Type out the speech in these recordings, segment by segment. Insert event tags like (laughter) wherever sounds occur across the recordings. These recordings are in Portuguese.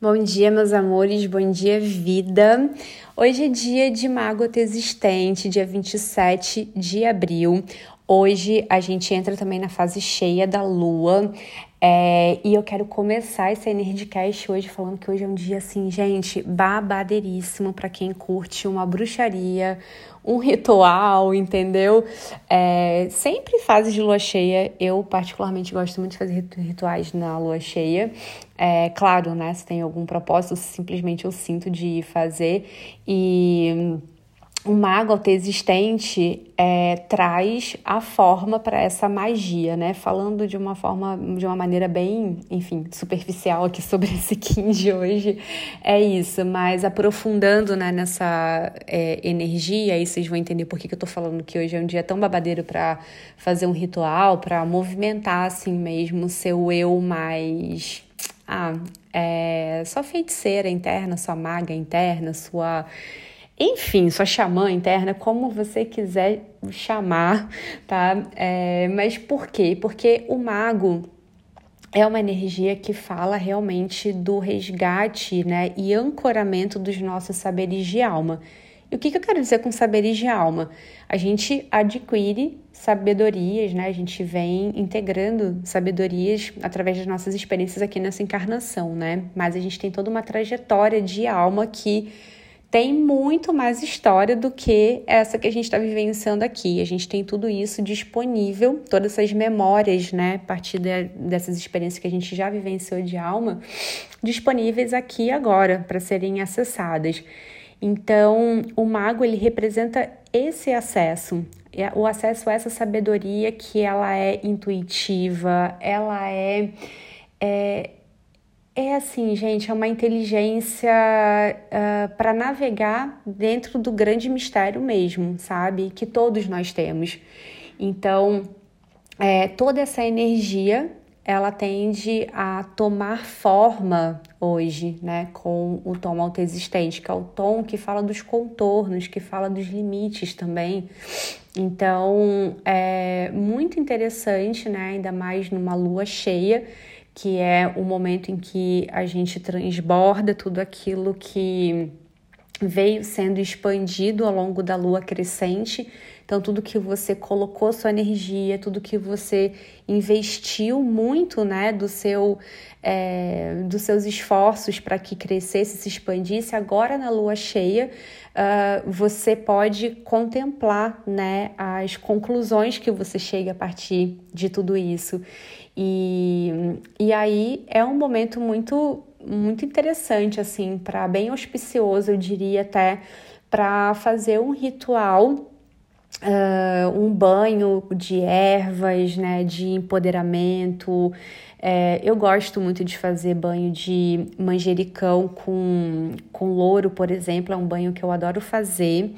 Bom dia, meus amores, bom dia, vida. Hoje é dia de Mago Existente, dia 27 de abril. Hoje a gente entra também na fase cheia da lua. É, e eu quero começar esse Energycast hoje falando que hoje é um dia assim, gente, babadeiríssimo para quem curte uma bruxaria, um ritual, entendeu? É, sempre fase de lua cheia, eu particularmente gosto muito de fazer rituais na lua cheia. É, claro, né? Se tem algum propósito, simplesmente eu sinto de fazer. E o mago autoexistente é, traz a forma para essa magia, né? Falando de uma forma, de uma maneira bem, enfim, superficial aqui sobre (laughs) esse Kim de hoje, é isso. Mas aprofundando né, nessa é, energia, aí vocês vão entender por que, que eu tô falando que hoje é um dia tão babadeiro para fazer um ritual, para movimentar assim mesmo seu eu mais ah, é, sua feiticeira interna, sua maga interna, sua enfim, sua xamã interna, como você quiser chamar, tá? É, mas por quê? Porque o mago é uma energia que fala realmente do resgate, né, e ancoramento dos nossos saberes de alma. E o que, que eu quero dizer com saberes de alma? A gente adquire sabedorias, né? A gente vem integrando sabedorias através das nossas experiências aqui nessa encarnação, né? Mas a gente tem toda uma trajetória de alma que tem muito mais história do que essa que a gente está vivenciando aqui. A gente tem tudo isso disponível, todas essas memórias, né, a partir de, dessas experiências que a gente já vivenciou de alma, disponíveis aqui agora para serem acessadas. Então, o mago ele representa esse acesso, é, o acesso a essa sabedoria que ela é intuitiva, ela é, é é assim, gente, é uma inteligência uh, ah, para navegar dentro do grande mistério mesmo, sabe? Que todos nós temos. Então, é, toda essa energia ela tende a tomar forma hoje, né, com o tom autoexistente, que é o tom que fala dos contornos, que fala dos limites também. Então, é muito interessante, né, ainda mais numa lua cheia, que é o momento em que a gente transborda tudo aquilo que veio sendo expandido ao longo da lua crescente. Então, tudo que você colocou sua energia, tudo que você investiu muito, né, do seu, é, dos seus esforços para que crescesse, se expandisse, agora na lua cheia, uh, você pode contemplar, né, as conclusões que você chega a partir de tudo isso. E, e aí é um momento muito, muito interessante, assim, para bem auspicioso, eu diria até, para fazer um ritual Uh, um banho de ervas, né, de empoderamento. É, eu gosto muito de fazer banho de manjericão com, com louro, por exemplo, é um banho que eu adoro fazer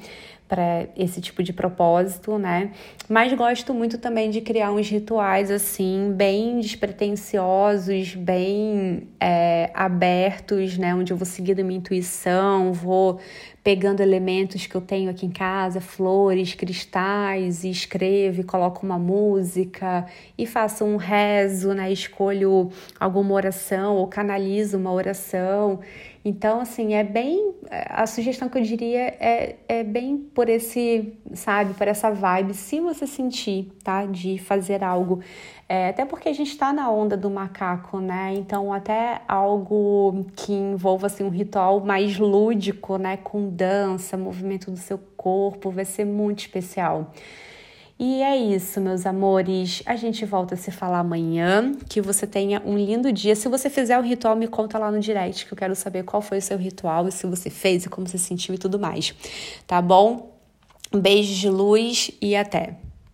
para esse tipo de propósito, né? Mas gosto muito também de criar uns rituais assim, bem despretensiosos, bem é, abertos, né? Onde eu vou seguindo minha intuição, vou pegando elementos que eu tenho aqui em casa, flores, cristais, e escrevo e coloco uma música e faço um rezo, né? Escolho alguma oração ou canalizo uma oração. Então, assim, é bem. A sugestão que eu diria é, é bem por esse, sabe, por essa vibe, se você sentir, tá? De fazer algo. É, até porque a gente está na onda do macaco, né? Então, até algo que envolva assim, um ritual mais lúdico, né? Com dança, movimento do seu corpo, vai ser muito especial. E é isso, meus amores. A gente volta a se falar amanhã. Que você tenha um lindo dia. Se você fizer o ritual, me conta lá no direct, que eu quero saber qual foi o seu ritual e se você fez e como você sentiu e tudo mais. Tá bom? Um beijo de luz e até.